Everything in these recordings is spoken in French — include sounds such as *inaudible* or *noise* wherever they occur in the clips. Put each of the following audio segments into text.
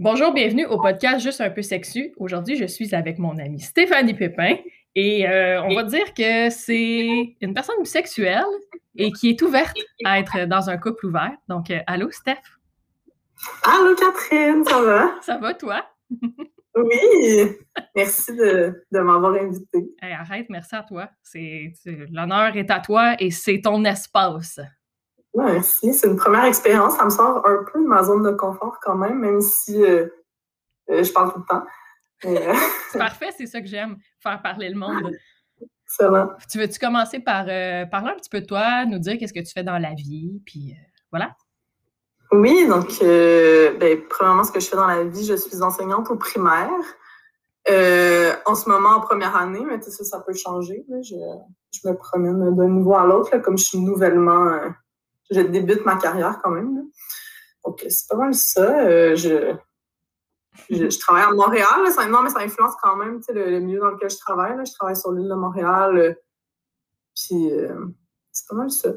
Bonjour, bienvenue au podcast Juste un peu sexu. Aujourd'hui, je suis avec mon amie Stéphanie Pépin et euh, on va dire que c'est une personne sexuelle et qui est ouverte à être dans un couple ouvert. Donc, euh, allô, Steph? Allô, Catherine, ça va? Ça va, toi? oui, merci de, m'avoir invité. arrête, merci à toi. C'est, l'honneur est à toi et c'est ton espace. Merci, c'est une première expérience. Ça me sort un peu de ma zone de confort quand même, même si euh, euh, je parle tout le temps. Euh, *laughs* c'est parfait, c'est ça que j'aime, faire parler le monde. Excellent. Tu veux-tu commencer par parler un petit peu de toi, nous dire qu'est-ce que tu fais dans la vie, puis voilà? Oui, donc, ben, premièrement, ce que je fais dans la vie, je suis enseignante au primaire. en ce moment, en première année, mais ça, ça peut changer. Je, je, me promène d'un niveau à l'autre, comme je suis nouvellement je débute ma carrière quand même. Donc, c'est pas mal ça. Euh, je, je, travaille à Montréal. ça, non, mais ça influence quand même le, le, milieu dans lequel je travaille. Je travaille sur l'île de Montréal. Euh, puis, euh, c'est pas mal ça.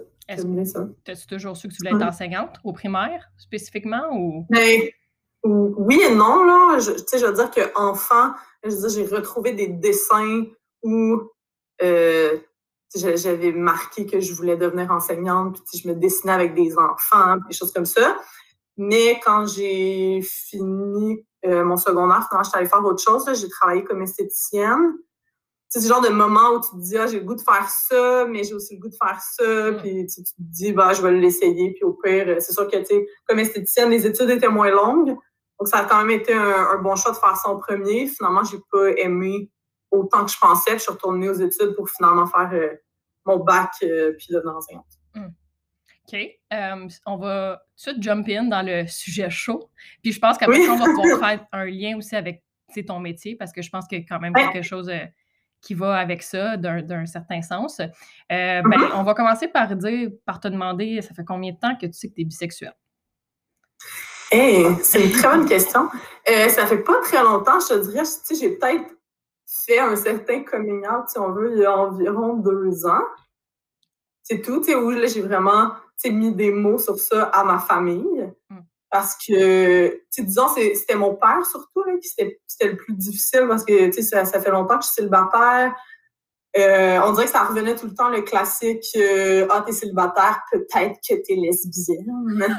T'as-tu toujours su que tu voulais être enseignante au primaire, spécifiquement? Ou... Ben, oui et non. Là. Je, je veux dire qu'enfant, j'ai retrouvé des dessins où j'avais marqué que je voulais devenir enseignante, puis je me dessinais avec des enfants, des choses comme ça. Mais quand j'ai fini euh, mon secondaire, finalement, j'étais allée faire autre chose. J'ai travaillé comme esthéticienne. C'est ce genre de moment où tu te dis, ah, j'ai le goût de faire ça, mais j'ai aussi le goût de faire ça. Puis tu, te dis, bah, je vais l'essayer. Puis au pire, c'est sûr que, tu comme esthéticienne, les études étaient moins longues. Donc, ça a quand même été un, bon choix de faire ça en premier. Finalement, j'ai pas aimé autant que je pensais. je suis retournée aux études pour finalement faire euh, mon bac euh, puis devenir enseignante. Hmm. OK. Euh, on va tout de suite jump in dans le sujet chaud. Puis je pense qu'après on va *laughs* pouvoir faire un lien aussi avec ton métier parce que je pense qu'il y a quand même quelque chose qui va avec ça d'un certain sens. ben, mm-hmm. On va commencer par dire, par te demander, ça fait combien de temps que tu sais que tu es bisexuel? Hey, c'est une très bonne question. ça fait pas très longtemps, je te dirais, j'ai peut-être fait un certain coming out, si on veut, il y a environ deux ans. C'est tout, tu où j'ai vraiment mis des mots sur ça à ma famille. Mm. Parce que, disons, c'était mon père surtout, qui c'était le plus difficile parce que, ça, ça, fait longtemps que je suis célibataire. Euh, on dirait que ça revenait tout le temps le classique euh, Ah, t'es célibataire, peut-être que t'es lesbienne.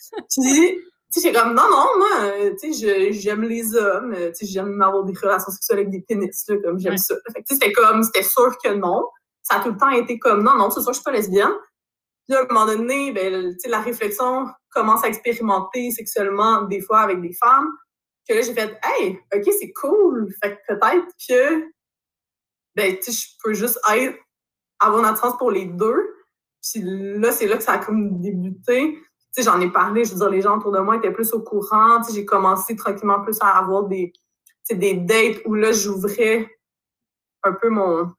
*laughs* Puis, sais, comme, non, non, moi, euh, tu sais, j'aime les hommes, euh, tu sais, j'aime avoir des relations sexuelles avec des pénis, là, comme j'aime ça. Fait que, c'était comme, c'était sûr que non. Ça a tout le temps été comme, non, non, c'est sûr, je suis pas lesbienne. Puis, à un moment donné, ben, tu sais, la réflexion commence à expérimenter sexuellement, des fois, avec des femmes. Que là, j'ai fait, hey, OK, c'est cool. Fait que peut-être que, ben, tu sais, je peux juste être, avoir une attirance pour les deux. Puis là, c'est là que ça a comme débuté j'en ai parlé, je veux dire, les gens autour de moi étaient plus au courant. J'ai commencé tranquillement plus à avoir des, des dates où là, j'ouvrais un peu mon.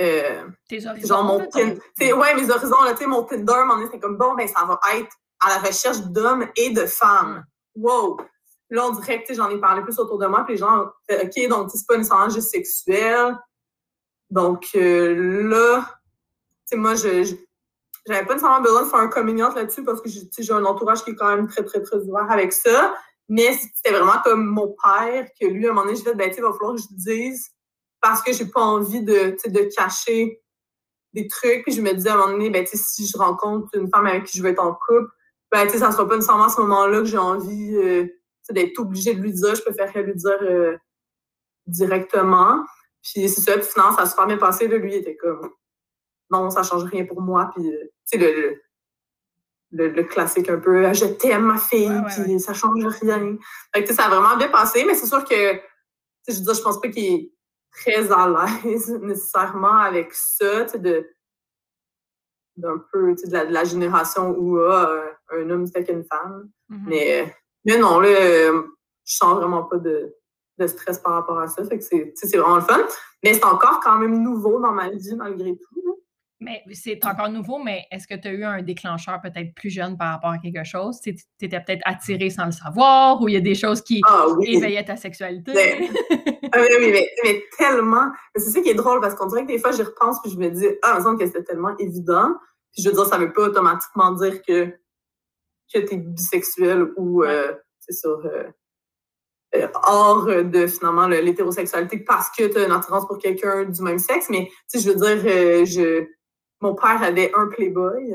Euh, Tes horizons. Genre mon Ouais, mes horizons, là, mon Tinder, c'était comme bon, ben, ça va être à la recherche d'hommes et de femmes. Mm. Wow! Là, on dirait que j'en ai parlé plus autour de moi, puis les gens, OK, donc c'est pas nécessairement juste sexuel. Donc euh, là, tu sais, moi, je j'avais pas nécessairement besoin de faire un coming là-dessus parce que j'ai un entourage qui est quand même très, très, très ouvert avec ça. Mais c'était vraiment comme mon père que lui, à un moment donné, je dit, ben, il va falloir que je le dise parce que j'ai pas envie de, de cacher des trucs. Puis je me dis à un moment donné, ben, si je rencontre une femme avec qui je veux être en couple, ben, ça sera pas nécessairement à ce moment-là que j'ai envie euh, d'être obligée de lui dire. Je préférerais lui dire euh, directement. Puis c'est ça, puis finalement, ça a super bien passé. Là, lui, il était comme, non, ça change rien pour moi. Puis, euh, sais, le, le, classique un peu, je t'aime ma fille, puis ça change rien. Fait que, ça a vraiment bien passé, mais c'est sûr que, je veux dire, je pense pas qu'il est très à l'aise *laughs* nécessairement avec ça, de d'un peu, tu sais, de la, génération où ah, un homme c'était qu'une femme. Mm-hmm. mais, mais non, là, je sens vraiment pas de, de stress par rapport à ça. Fait que c'est vraiment le fun. Mais c'est encore quand même nouveau dans ma vie, malgré tout. Mais c'est encore nouveau, mais est-ce que tu as eu un déclencheur peut-être plus jeune par rapport à quelque chose? Tu étais peut-être attiré sans le savoir ou il y a des choses qui ah éveillaient ta sexualité? *laughs* ah, oui, mais, tellement. C'est ça qui est drôle parce qu'on dirait que des fois, j'y repense puis je me dis, ah, il me semble que c'était tellement évident. Puis je veux dire, ça ne veut pas automatiquement dire que, que tu es bisexuel ou euh, c'est sur hors de finalement l'hétérosexualité parce que tu as une attirance pour quelqu'un du même sexe. Mais tu sais, je veux dire, je, mon père avait un Playboy.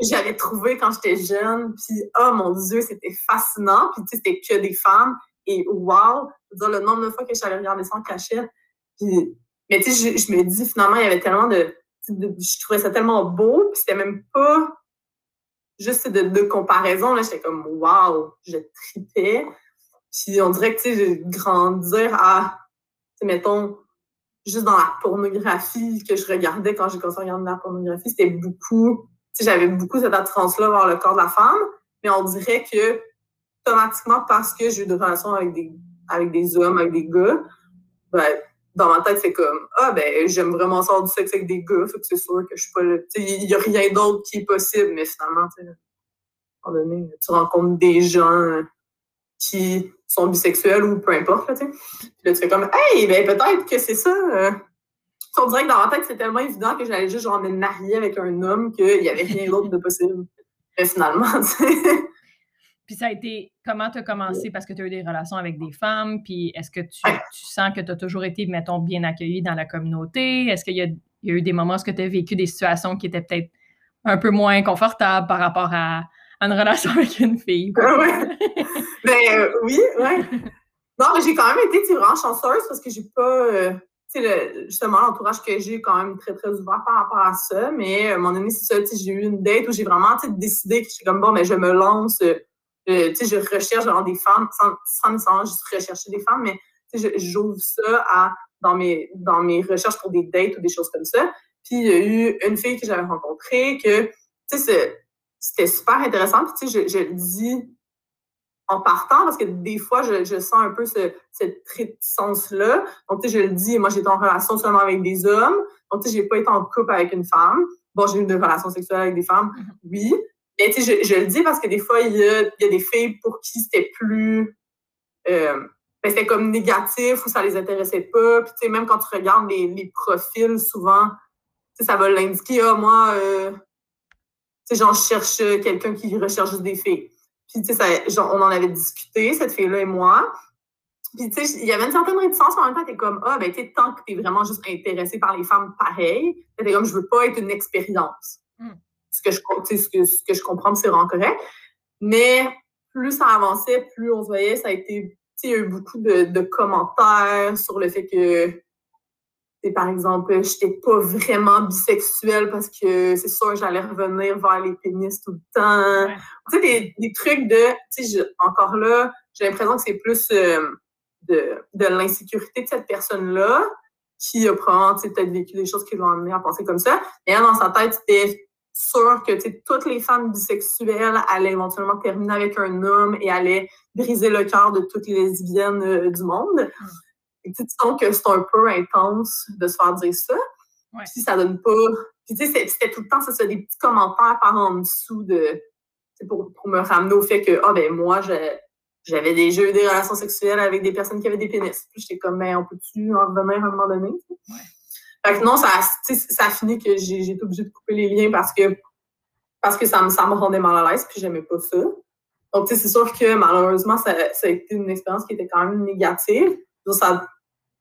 J'avais trouvé quand j'étais jeune, puis oh mon Dieu, c'était fascinant. Puis tu sais, c'était que des femmes. Et wow, le nombre de fois que j'allais regarder ça en cachette. Puis, mais tu sais, je, je, me dis finalement, il y avait tellement de, Je trouvais ça tellement beau, puis c'était même pas juste de, de comparaison. Là, j'étais comme wow, je tripais. Puis on dirait que tu sais, grandir à, mettons, juste dans la pornographie que je regardais quand j'ai commencé à regarder la pornographie, c'était beaucoup, j'avais beaucoup cette attirance-là vers le corps de la femme, mais on dirait que automatiquement, parce que j'ai eu des relations avec des, avec des hommes, avec des gars, ben, dans ma tête, c'est comme, ah, ben, j'aime vraiment ça du sexe avec des gars, fait que c'est sûr que je suis pas là. Il n'y a rien d'autre qui est possible, mais finalement, tu sais, à un moment donné, tu rencontres des gens qui sont bisexuels ou peu importe, là, tu sais. Puis là, tu fais comme, hey, ben peut-être que c'est ça. Euh. On dirait que dans ma tête, c'est tellement évident que j'allais juste genre me marier avec un homme qu'il n'y avait rien d'autre de possible. Mais finalement, tu sais. Puis ça a été, comment tu as commencé? Parce que tu as eu des relations avec des femmes, puis est-ce que tu, tu, sens que tu as toujours été, mettons, bien accueilli dans la communauté? Est-ce qu'il y, y, a eu des moments où tu as vécu des situations qui étaient peut-être un peu moins confortables par rapport à, une relation *laughs* avec une fille? ouais. *laughs* ben euh, oui, ouais. *laughs* Non, mais j'ai quand même été vraiment chanceuse parce que j'ai pas. Euh, tu sais, justement, l'entourage que j'ai quand même très, très ouvert par rapport à ça. Mais à un moment donné, c'est ça, j'ai eu une date où j'ai vraiment décidé que je suis comme bon, mais ben, je me lance. Euh, tu sais, je recherche vraiment des femmes, sans, sans nécessairement juste rechercher des femmes, mais j'ouvre ça à, dans, mes, dans mes recherches pour des dates ou des choses comme ça. Puis il y a eu une fille que j'avais rencontrée que, tu sais, c'était super intéressant. Puis, tu sais, je, le dis en partant parce que des fois, je, sens un peu ce, cette réticence-là. Donc, tu sais, je le dis, moi, j'étais en relation seulement avec des hommes. Donc, tu sais, j'ai pas été en couple avec une femme. Bon, j'ai eu des relations sexuelles avec des femmes, mm-hmm. oui. Mais, tu sais, je, je, le dis parce que des fois, il y a, y a des filles pour qui c'était plus... Euh, ben, c'était comme négatif ou ça les intéressait pas. Puis, tu sais, même quand tu regardes les, les profils, souvent, tu sais, ça va l'indiquer, ah, moi... Euh, sais, genre, je cherche quelqu'un qui recherche juste des filles. Puis, tu sais, on en avait discuté, cette fille-là et moi. Puis, tu sais, il y avait une certaine réticence, en même temps, t'es comme, ah, ben, tu sais, tant que t'es vraiment juste intéressé par les femmes pareilles, t'es comme, je veux pas être une expérience. Hmm. Ce, que je, ce, que, ce que je comprends, c'est vraiment correct. Mais plus ça avançait, plus on se voyait, ça a été, tu sais, il y a eu beaucoup de, de commentaires sur le fait que par exemple, je n'étais pas vraiment bisexuelle parce que c'est sûr j'allais revenir vers les pénis tout le temps. Tu sais, des, des, trucs de, tu sais, encore là, j'ai l'impression que c'est plus euh, de, de l'insécurité de cette personne-là qui a probablement peut-être vécu des choses qui l'ont amené à penser comme ça. Et dans sa tête, c'était sûr que toutes les femmes bisexuelles allaient éventuellement terminer avec un homme et allaient briser le cœur de toutes les lesbiennes euh, du monde. Mm tu sens que c'est un peu intense de se faire dire ça. Si ça donne pas. Puis tu sais, c'était tout le temps, ça, des petits commentaires par en dessous de. Pour, pour me ramener au fait que, ah ben moi, j'avais déjà eu des relations sexuelles avec des personnes qui avaient des pénis. Puis j'étais comme, mais ben, on peut-tu en revenir à un moment donné? Fait que non, ça, ça a fini que j'ai été obligée de couper les liens parce que parce que ça me, ça me rendait mal à l'aise, puis j'aimais pas ça. Donc, c'est sûr que malheureusement, ça, ça, a été une expérience qui était quand même négative. ça,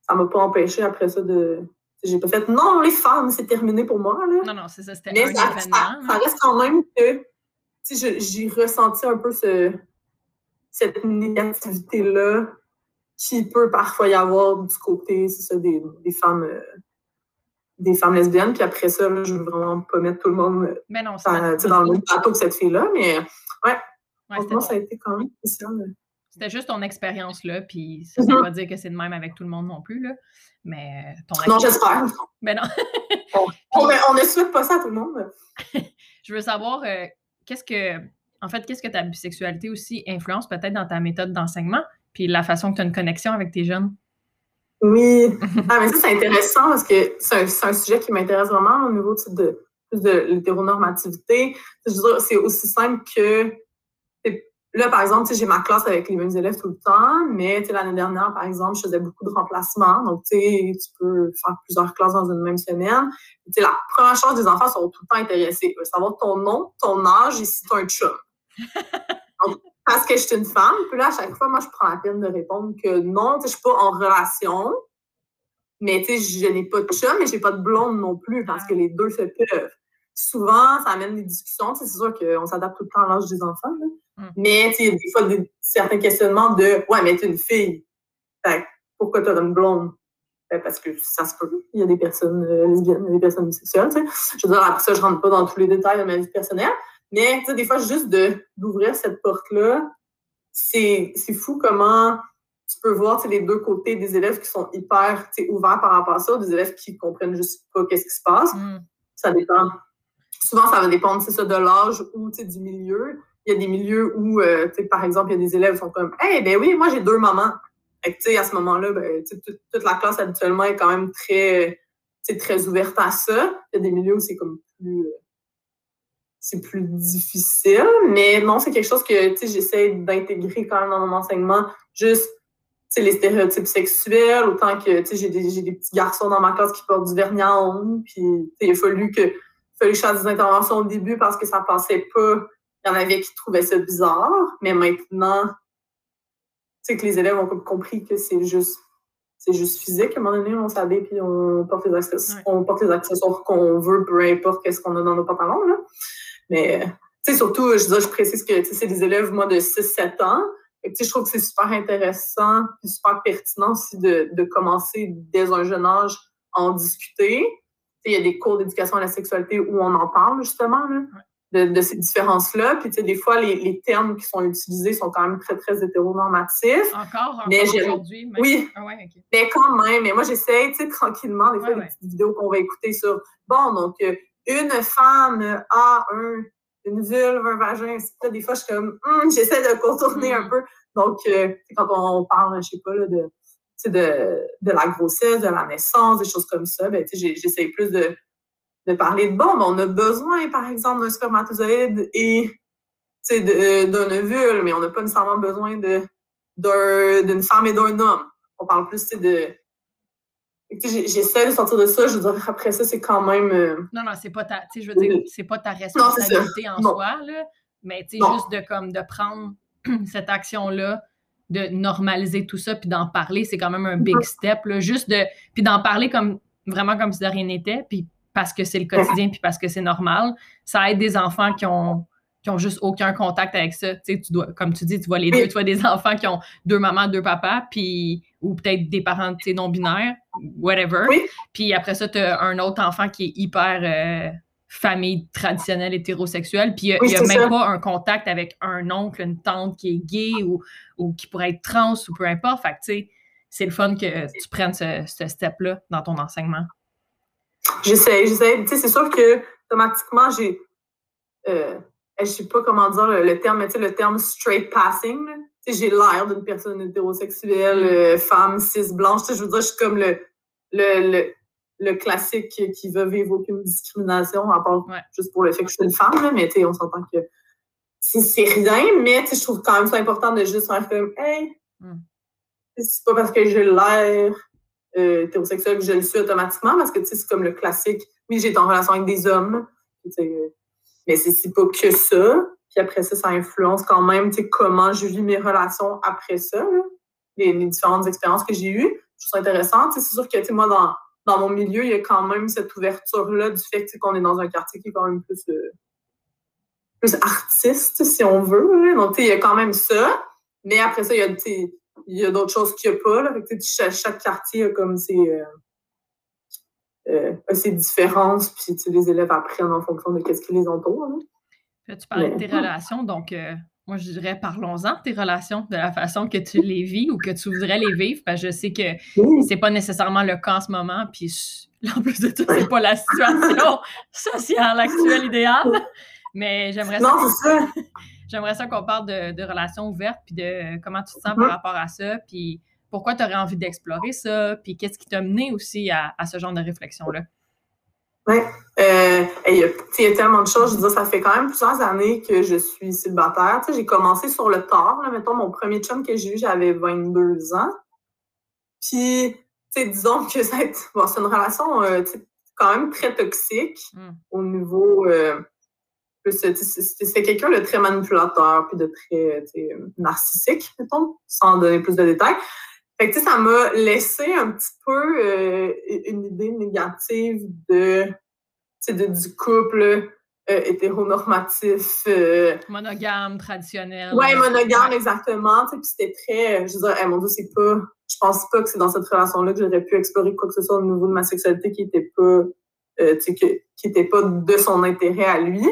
ça m'a pas empêché après ça de. J'ai pas fait non, les femmes, c'est terminé pour moi. Là. Non, non, c'est ça, c'était un ça, événement. Ça, reste quand même que j'ai ressenti un peu ce, cette négativité-là qui peut parfois y avoir du côté, ça, des, des femmes. Euh, des femmes lesbiennes, puis après ça, là, je veux vraiment pas mettre tout le monde mais non, dans, dans le même plateau que cette fille-là, mais ouais, ouais ça a été quand même spécial. C'était juste ton expérience là, puis ça ne veut pas dire que c'est de même avec tout le monde non plus, là. Mais ton Non, j'espère. Mais non. *laughs* on, on, ne souhaite pas ça à tout le monde. *laughs* Je veux savoir, euh, qu'est-ce que, en fait, qu'est-ce que ta bisexualité aussi influence peut-être dans ta méthode d'enseignement, puis la façon que tu as une connexion avec tes jeunes? Oui. *laughs* Ah, mais ça, c'est intéressant parce que c'est un, sujet qui m'intéresse vraiment au niveau de, de l'hétéronormativité. C'est aussi simple que Là, par exemple, j'ai ma classe avec les mêmes élèves tout le temps, mais l'année dernière, par exemple, je faisais beaucoup de remplacements. Donc, tu peux faire plusieurs classes dans une même semaine. la première chose des enfants sont tout le temps intéressés. Ils veulent savoir ton nom, ton âge et si tu as un chum. *laughs* parce que je suis une femme. Puis là, à chaque fois, moi, je prends la peine de répondre que non, je suis pas en relation. Mais je n'ai pas de chum, mais j'ai pas de blonde non plus parce que les deux se peuvent. Souvent, ça amène des discussions. C'est sûr qu'on s'adapte tout le temps à l'âge des enfants. Là. Mm. Mais il y a des fois des, certains questionnements de Ouais, mais tu es une fille. Fait, pourquoi tu as une blonde? Ben, parce que ça se peut. Il y a des personnes euh, lesbiennes, il y a des personnes bisexuelles. Je veux dire, après ça, je rentre pas dans tous les détails de ma vie personnelle. Mais des fois, juste d'ouvrir cette porte-là, c'est fou comment tu peux voir les deux côtés des élèves qui sont hyper ouverts par rapport à ça, des élèves qui comprennent juste pas qu'est-ce qui se passe. Mm. Ça dépend. Souvent, ça va dépendre, c'est ça, de l'âge ou du milieu. Il y a des milieux où, euh, par exemple, il y a des élèves qui sont comme Hey, ben oui, moi j'ai deux mamans. à ce moment-là, ben, toute, la classe habituellement est quand même très, très ouverte à ça. Il y a des milieux où c'est comme plus. Euh, c'est plus difficile, mais non, c'est quelque chose que j'essaie d'intégrer quand même dans mon enseignement. Juste les stéréotypes sexuels, autant que j'ai des, des, petits garçons dans ma classe qui portent du vernis à ongles. Puis il a fallu que, fallu que je fasse des interventions au début parce que ça passait pas. Il y en avait qui trouvaient ça bizarre, mais maintenant, c'est que les élèves ont compris que c'est juste c'est juste physique. À un moment donné, on s'habille puis on porte les accessoires, on porte les accessoires qu'on veut, peu importe qu'est-ce qu'on a dans nos pantalons. Là. Mais, tu sais, surtout, je, je précise que c'est des élèves, moi, de 6-7 ans. Et, je trouve que c'est super intéressant et super pertinent aussi de, de, commencer dès un jeune âge à en discuter. Il y a des cours d'éducation à la sexualité où on en parle, justement. Là de, de ces différences-là. Puis, tu sais, des fois, les, les, termes qui sont utilisés sont quand même très, très hétéronormatifs. Encore, encore aujourd'hui? Oui. Ah ouais, Mais quand même, mais moi, j'essaie, tu sais, tranquillement, des fois, des petites vidéos qu'on va écouter sur, bon, donc, euh, une femme a un, une vulve, un vagin, des fois, je suis comme, hum, j'essaie de contourner un mm. peu. Donc, euh, quand on parle, je sais pas, là, de, de, de la grossesse, de la naissance, des choses comme ça, ben, j'essaie plus de de parler de bon, ben, on a besoin, par exemple, d'un spermatozoïde et d'un ovule, mais on n'a pas nécessairement besoin d'une femme et d'un homme. On parle plus de. J'essaie de sortir de ça, je veux dire, après ça, c'est quand même. Euh, non, non, c'est pas ta. Je veux dire, c'est pas ta responsabilité en soi, là, mais juste de, comme, de prendre *clears throat* cette action-là, de normaliser tout ça, puis d'en parler, c'est quand même un big step, là, juste de. Puis d'en parler comme vraiment comme si de rien n'était, puis parce que c'est le quotidien puis parce que c'est normal. Ça aide des enfants qui ont qui ont juste aucun contact avec ça. Tu sais, tu dois, comme tu dis, tu vois les deux, tu vois des *laughs* enfants qui ont deux mamans, deux papas, puis ou peut-être des parents non binaires, whatever. Puis après ça, tu as un autre enfant qui est hyper euh, famille traditionnelle hétérosexuelle, puis il n'y a, même pas un contact avec un oncle, une tante qui est gay ou, ou qui pourrait être trans ou peu importe. Fait que, tu sais, c'est le fun que tu prennes ce, ce step-là dans ton enseignement. J'essaie, j'essaie. Tu sais, c'est sûr que automatiquement, j'ai. Euh, je sais pas comment dire le, terme, mais tu sais, le terme straight passing. Tu sais, j'ai l'air d'une personne hétérosexuelle, euh, femme, cis, blanche. Tu sais, je veux dire, je suis comme le, le, le, le classique qui veut vivre aucune discrimination, à part juste pour le fait que je suis une femme. mais tu sais, on s'entend que c'est rien, mais tu sais, je trouve quand même ça important de juste faire comme, hey, mm. c'est pas parce que j'ai l'air euh, hétérosexuel je le suis automatiquement parce que c'est comme le classique. Oui, j'ai en relation avec des hommes, mais c'est pas que ça. Puis après ça, ça influence quand même comment je vis mes relations après ça, les, différentes expériences que j'ai eues. Je trouve ça intéressant. C'est sûr que moi, dans, dans mon milieu, il y a quand même cette ouverture-là du fait qu'on est dans un quartier qui est quand même plus, euh, plus artiste, si on veut. Donc, il y a quand même ça. Mais après ça, il y a il y a d'autres choses qu'il n'y a pas. Là. chaque, quartier a comme ses, euh, euh, ses différences, puis les élèves apprennent en fonction de ce qui les entoure. tu parlais de tes relations, donc euh, moi je dirais parlons-en de tes relations, de la façon que tu les vis ou que tu voudrais les vivre, parce que je sais que c'est pas nécessairement le cas en ce moment, puis en plus de tout, c'est pas la situation *laughs* sociale actuelle idéale. Mais j'aimerais. Non, c'est ça. *laughs* J'aimerais ça qu'on parle de, relations ouvertes, puis de comment tu te sens par rapport à ça, puis pourquoi tu aurais envie d'explorer ça, puis qu'est-ce qui t'a mené aussi à, ce genre de réflexion-là? Oui. Euh, il, y a, tellement de choses. Je veux dire, ça fait quand même plusieurs années que je suis célibataire. j'ai commencé sur le tard. Là, mettons, mon premier chum que j'ai eu, j'avais 22 ans. Puis, disons que c'est une relation euh, quand même très toxique mm. au niveau... Euh, c'est quelqu'un de très manipulateur puis de très narcissique, mettons, sans donner plus de détails. Fait que, ça m'a laissé un petit peu euh, une idée négative de, de du couple euh, hétéronormatif. Euh, monogame, traditionnel. Ouais, monogame, exactement. Puis c'était très. Je veux dire, mon Dieu, c'est pas. Je pense pas que c'est dans cette relation-là que j'aurais pu explorer quoi que ce soit au niveau de ma sexualité qui était pas. qui, qui était pas de son intérêt à lui.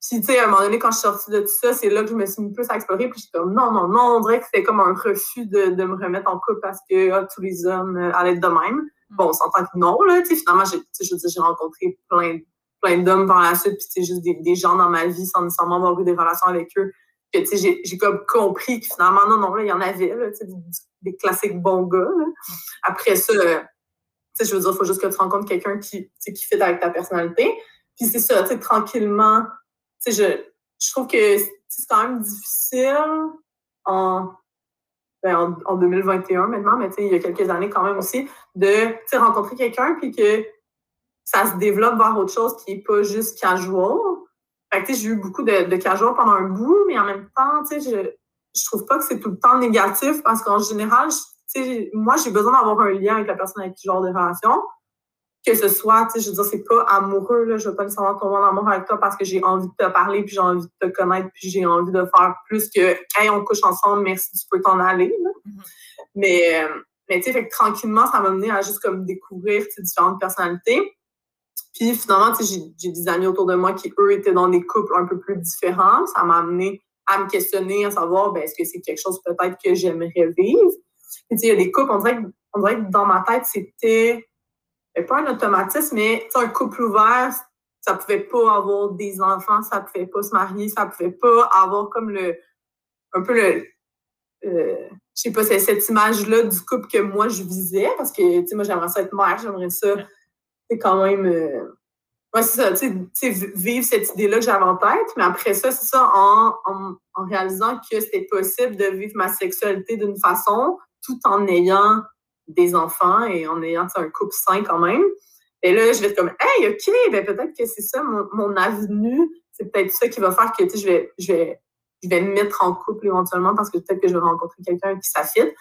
Puis, tu sais, à un moment donné, quand je suis sortie de tout ça, c'est là que je me suis mis plus à explorer. Puis, j'étais comme, non, non, non, on dirait que c'était comme un refus de, de, me remettre en couple parce que ah, tous les hommes euh, allaient être de même. Mm. Bon, on s'entend que non, là. Tu sais, finalement, j'ai, je j'ai rencontré plein, plein d'hommes par la suite. Puis, c'est juste des, des, gens dans ma vie sans nécessairement avoir eu des relations avec eux. Puis, tu sais, j'ai, j'ai comme compris que finalement, non, non, là, il y en avait, là, tu sais, des, classiques bons gars, là. Après ça, euh, tu sais, je veux dire, il faut juste que tu rencontres quelqu'un qui, qui fit avec ta personnalité. Puis, c'est ça, tu sais, tranquillement, je, je trouve que c'est quand même difficile en, ben, en, 2021 maintenant, mais il y a quelques années quand même aussi, de rencontrer quelqu'un puis que ça se développe vers autre chose qui n'est pas juste casual. j'ai eu beaucoup de, de, casual pendant un bout, mais en même temps, je, je trouve pas que c'est tout le temps négatif parce qu'en général, moi, j'ai besoin d'avoir un lien avec la personne avec qui j'ai de relation que ce soit, tu sais, je veux dire, c'est pas amoureux, là, je veux pas nécessairement tomber en amour avec toi parce que j'ai envie de te parler, puis j'ai envie de te connaître, puis j'ai envie de faire plus que, hey, on couche ensemble, merci, tu peux t'en aller, mm-hmm. Mais, mais tu sais, tranquillement, ça m'a mené à juste comme découvrir, différentes personnalités. Puis finalement, tu sais, j'ai des amis autour de moi qui, eux, étaient dans des couples un peu plus différents. Ça m'a amené à me questionner, à savoir, ben, est-ce que c'est quelque chose peut-être que j'aimerais vivre? Puis tu sais, il y a des couples, on dirait, on dirait que dans ma tête, c'était pas un automatisme, mais un couple ouvert, ça pouvait pas avoir des enfants, ça pouvait pas se marier, ça pouvait pas avoir comme le un peu le euh, je sais pas, c'est cette image-là du couple que moi je visais, parce que tu sais, moi j'aimerais ça être mère, j'aimerais ça, c'est quand même euh, ouais, c'est ça, tu sais, vivre cette idée-là que j'avais en tête, mais après ça, c'est ça, en, en, en réalisant que c'était possible de vivre ma sexualité d'une façon tout en ayant des enfants et en ayant un couple sain quand même. Et là, je vais être comme, hey, OK, ben peut-être que c'est ça mon, mon avenue. C'est peut-être ça qui va faire que je vais, je, vais, je vais me mettre en couple éventuellement parce que peut-être que je vais rencontrer quelqu'un qui s'affile.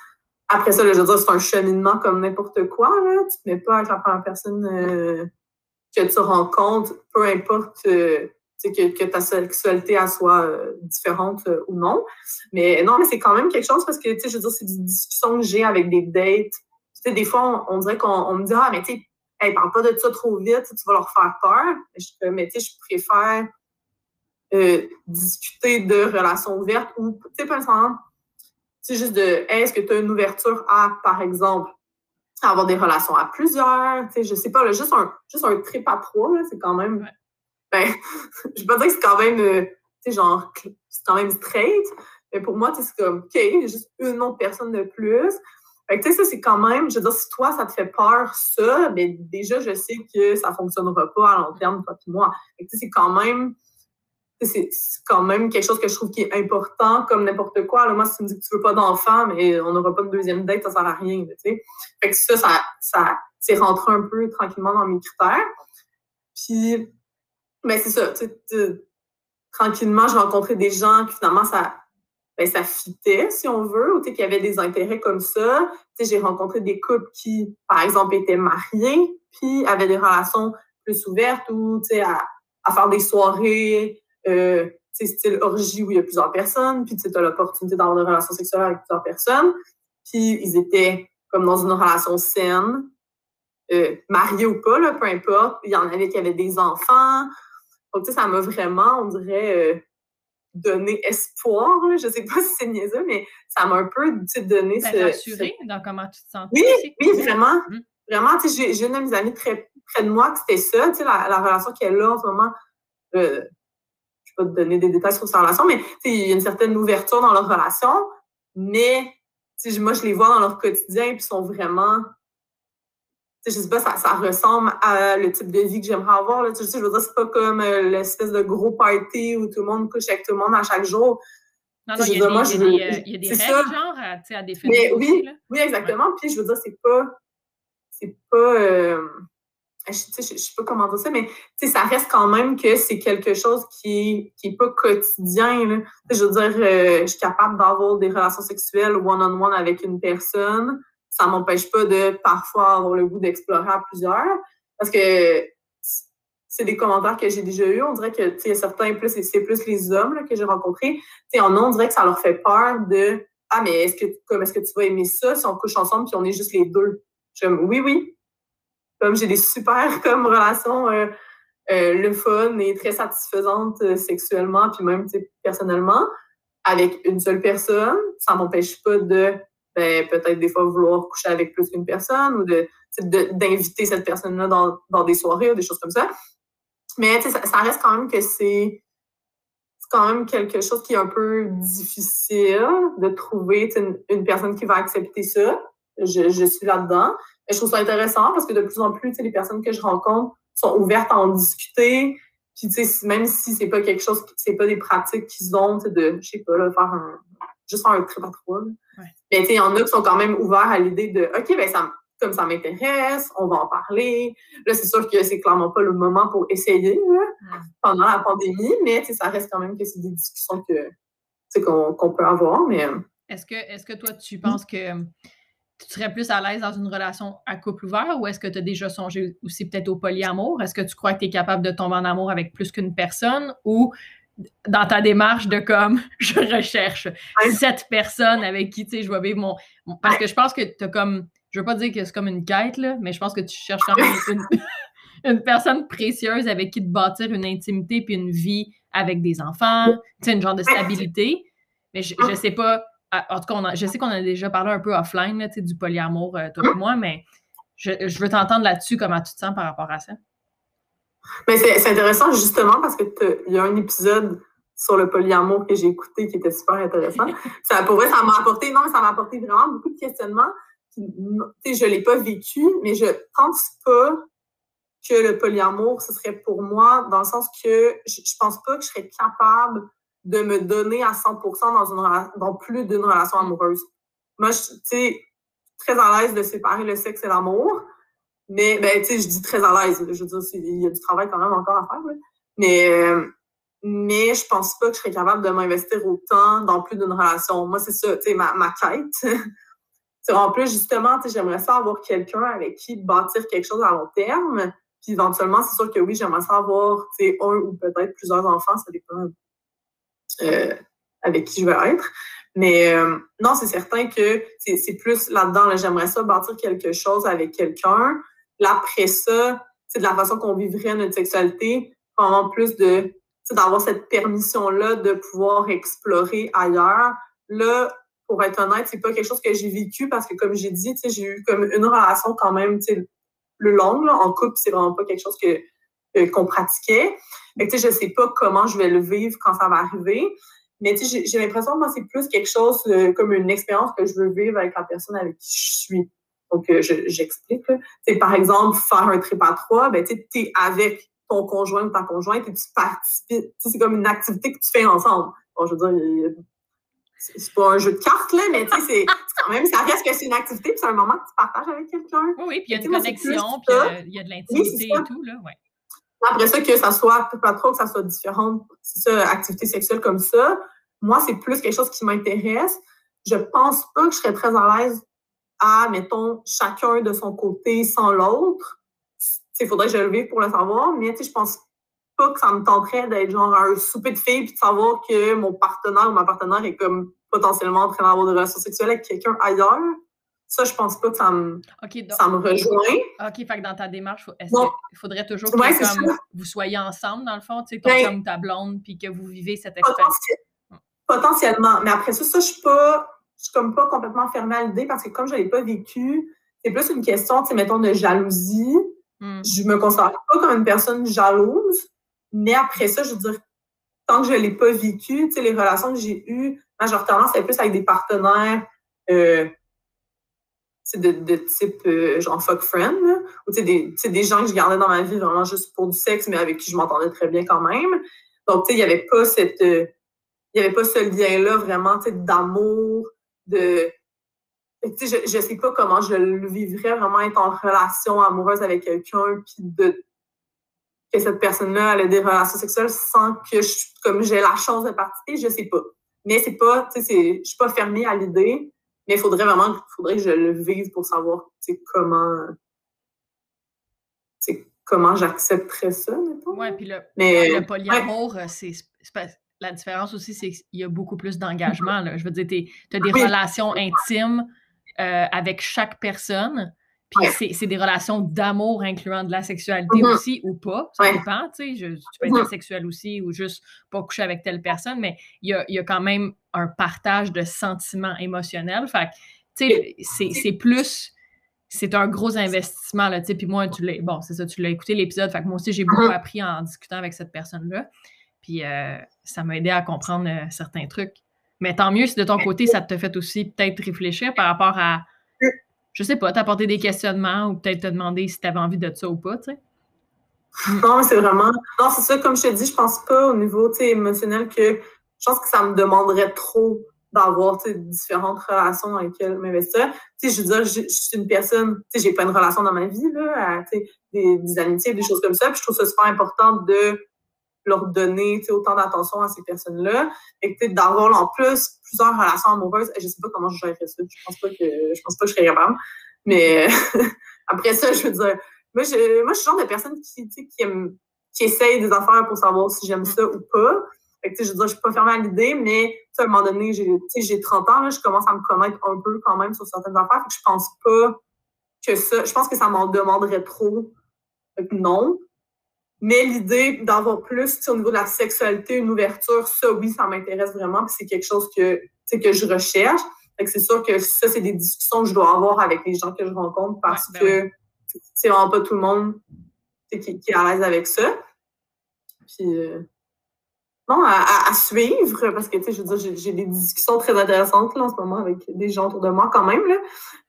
Après ça, je veux dire, c'est un cheminement comme n'importe quoi. Là. Tu te mets pas avec la personne euh, que tu rencontres, peu importe euh, que, que, ta sexualité soit euh, différente ou non. Mais non, mais c'est quand même quelque chose parce que, je veux dire, c'est des discussions que j'ai avec des dates sais, des fois, on, dirait qu'on me dit Ah, mais tu sais, hey, parle pas de ça trop vite, tu vas leur faire peur. mais tu sais, je préfère euh, discuter de relations ouvertes ou, tu sais, pas nécessairement, c'est juste de est-ce que tu as une ouverture à, par exemple, avoir des relations à plusieurs, tu sais, je sais pas, là, juste, un, juste un trip à trois, c'est quand même. Ben, *laughs* je vais pas dire que c'est quand même, euh, tu sais, genre, c'est quand même straight, mais pour moi, c'est comme, OK, juste une autre personne de plus. Fait tu sais, ça, c'est quand même, je veux dire, si toi, ça te fait peur, ça, mais déjà, je sais que ça fonctionnera pas à long terme, toi et moi. Fait tu sais, c'est quand même, c'est quand même quelque chose que je trouve qui est important, comme n'importe quoi. Alors, moi, si tu me dis que tu veux pas d'enfant, mais on n'aura pas de deuxième date, ça sert à rien. Fait que ça, ça, c'est rentré un peu tranquillement dans mes critères. Puis, ben, c'est ça, tranquillement, j'ai rencontré des gens qui, finalement, ça ben, ça fitait, si on veut, ou qu'il y avait des intérêts comme ça. J'ai rencontré des couples qui, par exemple, étaient mariés, puis avaient des relations plus ouvertes ou à, à faire des soirées, euh, style orgie où il y a plusieurs personnes, puis tu as l'opportunité d'avoir une relation sexuelle avec plusieurs personnes. Puis ils étaient comme dans une relation saine, euh, mariés ou pas, là, peu importe. Il y en avait qui avaient des enfants. Donc, ça m'a vraiment, on dirait, donner espoir. Je ne sais pas *laughs* si c'est niaiseux, mais ça m'a un peu donné ben, ce. rassuré dans comment tu te sens. Oui, oui, vraiment. Mmh. Vraiment, j'ai une de mes amies très près de moi que c'était ça, la, la relation qu'elle a en ce moment. Euh, je ne vais pas te donner des détails sur sa relation, mais il y a une certaine ouverture dans leur relation, mais moi, je les vois dans leur quotidien et ils sont vraiment je sais pas, ça, ça, ressemble à le type de vie que j'aimerais avoir. Là. Tu sais, je veux dire, c'est pas comme euh, l'espèce de gros party où tout le monde couche avec tout le monde à chaque jour. Non, non, il y, a des, a des règles, genre, à, à définir. Mais oui, oui, exactement. Puis je veux dire, c'est pas. C'est pas. Euh, je, je, sais pas comment dire ça, mais ça reste quand même que c'est quelque chose qui est, pas quotidien. Là. Je veux dire, euh, je suis capable d'avoir des relations sexuelles one-on-one avec une personne. Ça m'empêche pas de parfois avoir le goût d'explorer à plusieurs. Parce que c'est des commentaires que j'ai déjà eus. On dirait que certains, plus c'est plus les hommes que j'ai rencontrés. En on dirait que ça leur fait peur de Ah, mais est-ce que, est-ce que tu vas aimer ça si on couche ensemble puis on est juste les deux? Oui, oui, comme j'ai des super *laughs* comme relations euh, euh, le fun et très satisfaisantes euh, sexuellement, puis même personnellement, avec une seule personne, ça m'empêche pas de ben, peut-être des fois vouloir coucher avec plus qu'une personne ou de d'inviter cette personne-là dans, dans, des soirées ou des choses comme ça. Mais ça, reste quand même que c'est quand même quelque chose qui est un peu difficile de trouver une, une personne qui va accepter ça. Je, je suis là-dedans je trouve ça intéressant parce que de plus en plus, les personnes que je rencontre sont ouvertes à en discuter. Puis, même si c'est pas quelque chose, c'est pas des pratiques qu'ils ont, de, je sais pas, là, faire un, juste faire un trip à trois. Mais, il y en a qui sont quand même ouverts à l'idée de, OK, ben, ça, comme ça m'intéresse, on va en parler. Là, c'est sûr que c'est clairement pas le moment pour essayer, pendant la pandémie, mais, ça reste quand même que c'est des discussions que, qu'on, peut avoir, mais. Euh, est-ce que, est-ce que toi, tu penses que tu serais plus à l'aise dans une relation à couple ouvert ou est-ce que tu as déjà songé aussi peut-être au polyamour? Est-ce que tu crois que tu es capable de tomber en amour avec plus qu'une personne ou dans ta démarche de comme *laughs* je recherche cette personne avec qui tu sais je vais vivre mon, parce que je pense que tu as comme je veux pas dire que c'est comme une quête là, mais je pense que tu cherches quand même une, *laughs* personne précieuse avec qui te bâtir une intimité puis une vie avec des enfants, tu sais une genre de stabilité. Mais je, je sais pas en tout cas, je sais qu'on a déjà parlé un peu offline là, du polyamour, euh, toi et moi, mais je, veux t'entendre là-dessus, comment tu te sens par rapport à ça? Mais c'est intéressant justement parce qu'il y a un épisode sur le polyamour que j'ai écouté qui était super intéressant. *laughs* ça, pour vrai, ça m'a apporté, non, ça m'a apporté vraiment beaucoup de questionnements. je ne l'ai pas vécu, mais je pense pas que le polyamour, ce serait pour moi, dans le sens que je, je pense pas que je serais capable de me donner à 100% dans, une, dans plus d'une relation amoureuse. Moi, je suis très à l'aise de séparer le sexe et l'amour. Mais, ben, tu sais, je dis très à l'aise. Je veux dire, il y a du travail quand même encore à faire. Mais, euh, mais je pense pas que je serais capable de m'investir autant dans plus d'une relation. Moi, c'est ça, tu sais, ma, ma quête. *laughs* en plus, justement, tu sais, j'aimerais ça avoir quelqu'un avec qui bâtir quelque chose à long terme. Puis éventuellement, c'est sûr que oui, j'aimerais ça avoir, tu sais, un ou peut-être plusieurs enfants, ça dépend euh, avec qui je veux être. Mais euh, non, c'est certain que c'est plus là-dedans. J'aimerais ça bâtir quelque chose avec quelqu'un. Là, après ça, de la façon qu'on vivrait notre sexualité, vraiment plus de d'avoir cette permission-là de pouvoir explorer ailleurs. Là, pour être honnête, c'est pas quelque chose que j'ai vécu parce que, comme j'ai dit, j'ai eu comme une relation quand même le long. en couple, c'est vraiment pas quelque chose que euh, qu'on pratiquait. Mais tu sais, je sais pas comment je vais le vivre quand ça va arriver. Mais tu sais, j'ai l'impression que moi, c'est plus quelque chose euh, comme une expérience que je veux vivre avec la personne avec qui je suis. Donc, euh, j'explique. C'est par exemple, faire un trip à trois, ben, tu es avec ton conjoint ou ta conjointe et tu participes. C'est comme une activité que tu fais ensemble. Bon, je veux dire, c'est pas un jeu de cartes, là, mais tu sais, c'est quand même, ça reste que c'est une activité, puis c'est un moment que tu partages avec quelqu'un. Oui, puis il y a une connexion, puis il y a de l'intimité et tout, là, ouais. Après ça, que ça soit pas trop, que ça soit différent, c'est ça, activité sexuelle comme ça. Moi, c'est plus quelque chose qui m'intéresse. Je pense pas que je serais très à l'aise à, mettons, chacun de son côté sans l'autre. Il faudrait que je le vive pour le savoir, mais je pense pas que ça me tenterait d'être genre un souper de filles puis de savoir que mon partenaire ou ma partenaire est comme potentiellement en train d'avoir des relations sexuelles avec quelqu'un ailleurs. Ça, je pense pas que ça me, ça me rejoint. OK, fait que dans ta démarche, il faudrait toujours que vous soyez ensemble, dans le fond, tu sais, ton ben, ta blonde, puis que vous vivez cette expérience. Potentiellement. Mais après ça, ça, je suis pas, je suis comme pas complètement fermée à l'idée parce que comme je l'ai pas vécu, c'est plus une question, tu sais, mettons, de jalousie. Hmm. Je me considère pas comme une personne jalouse, mais après ça, je veux dire, tant que je l'ai pas vécu, tu sais, les relations que j'ai eues, majoritairement, c'était plus avec des partenaires euh, de, de type euh, genre fuck friend, ou des, des gens que je gardais dans ma vie vraiment juste pour du sexe, mais avec qui je m'entendais très bien quand même. Donc, il n'y avait pas cette. Euh, il y avait pas ce lien-là vraiment d'amour, de. je, je sais pas comment je le vivrais vraiment être en relation amoureuse avec quelqu'un, puis de que cette personne-là ait des relations sexuelles sans que je, comme j'ai la chance de participer, je sais pas. Mais c'est pas, tu sais, je suis pas fermée à l'idée, mais il faudrait vraiment, faudrait que je le vive pour savoir, tu sais, comment, comment j'accepterais ça, Oui, puis le, le polyamour, euh, c'est la différence aussi, c'est qu'il y a beaucoup plus d'engagement. *laughs* Je veux dire, tu as des relations intimes euh, avec chaque personne. Puis c'est des relations d'amour incluant de la sexualité mm-hmm. aussi ou pas. Ça dépend, tu sais. Tu peux être mm-hmm. asexuel aussi ou juste pas coucher avec telle personne, mais il y a, y a, quand même un partage de sentiments émotionnels. Fait tu sais, c'est plus c'est un gros investissement, là, tu sais, puis moi, tu l'as, bon, c'est ça, tu l'as écouté l'épisode, fait que moi aussi, j'ai beaucoup mm-hmm. appris en discutant avec cette personne-là, puis euh, ça m'a aidé à comprendre euh, certains trucs. Mais tant mieux si de ton côté, ça te fait aussi peut-être réfléchir par rapport à, je sais pas, t'apporter des questionnements ou peut-être te demander si tu avais envie de ça ou pas, tu sais. *laughs* Non, c'est vraiment, non, c'est ça, comme je te dis, je pense pas au niveau, émotionnel que je pense que ça me demanderait trop d'avoir différentes relations dans lesquelles m'investir. Tu sais, je veux dire, je, suis une personne, tu sais, j'ai pas une relation dans ma vie, là, des, des, amitiés, des choses comme ça. Puis je trouve ça super important de leur donner autant d'attention à ces personnes-là. Et peut-être d'avoir en plus plusieurs relations amoureuses. Je sais pas comment je gérerais ça. Je pense pas que je pense pas que je serais capable. Mais *laughs* après ça, je veux dire, moi, je, moi, je suis le genre de personne qui, aime, qui essaye des affaires pour savoir si j'aime ça ou pas. Fait que, je veux dire, je suis pas fermée à l'idée, mais à un moment donné, j'ai 30 ans, là, je commence à me connaître un peu quand même sur certaines affaires. Je pense pas que ça. Je pense que ça m'en demanderait trop. Fait que non. Mais l'idée d'avoir plus au niveau de la sexualité, une ouverture, ça, oui, ça m'intéresse vraiment. Puis c'est quelque chose que, que je recherche. Fait que c'est sûr que ça, c'est des discussions que je dois avoir avec les gens que je rencontre parce ben que c'est vraiment pas tout le monde qui, qui, est à l'aise avec ça. Puis, euh, non, à, suivre, parce que, tu sais, je veux dire, j'ai des discussions très intéressantes là, en ce moment avec des gens autour de moi quand même, là.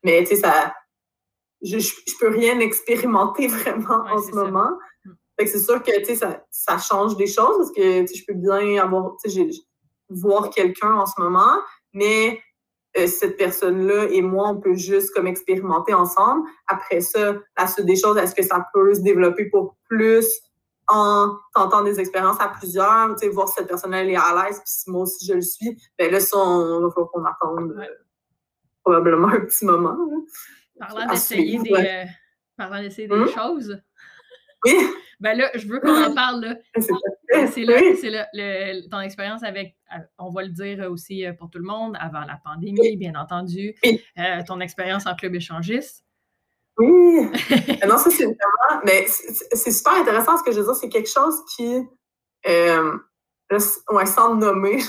Mais, tu sais, ça. Je, je, peux rien expérimenter *laughs* vraiment en ce moment. Fait que c'est sûr que, ça, ça, change des choses parce que, je peux bien avoir, voir quelqu'un en ce moment, mais euh, cette personne-là et moi, on peut juste comme expérimenter ensemble. Après ça, la suite des choses, est-ce que ça peut se développer pour plus en tentant des expériences à plusieurs, voir si cette personne-là est à l'aise, puis si moi aussi je le suis, ben là, ça, on, va falloir qu'on attende euh, probablement un petit moment. Parlant d'essayer des, euh, parlant d'essayer des hum? choses. Oui. *laughs* Ben là, je veux qu'on en parle là. *laughs* C'est là, c'est là le, ton expérience avec, euh, on va le dire aussi pour tout le monde, avant la pandémie, bien entendu, ton expérience en club échangiste. Oui! *laughs* non, ça, c'est vraiment. Mais c'est super intéressant ce que je veux dire. C'est quelque chose qui. Euh, ouais, sans nommer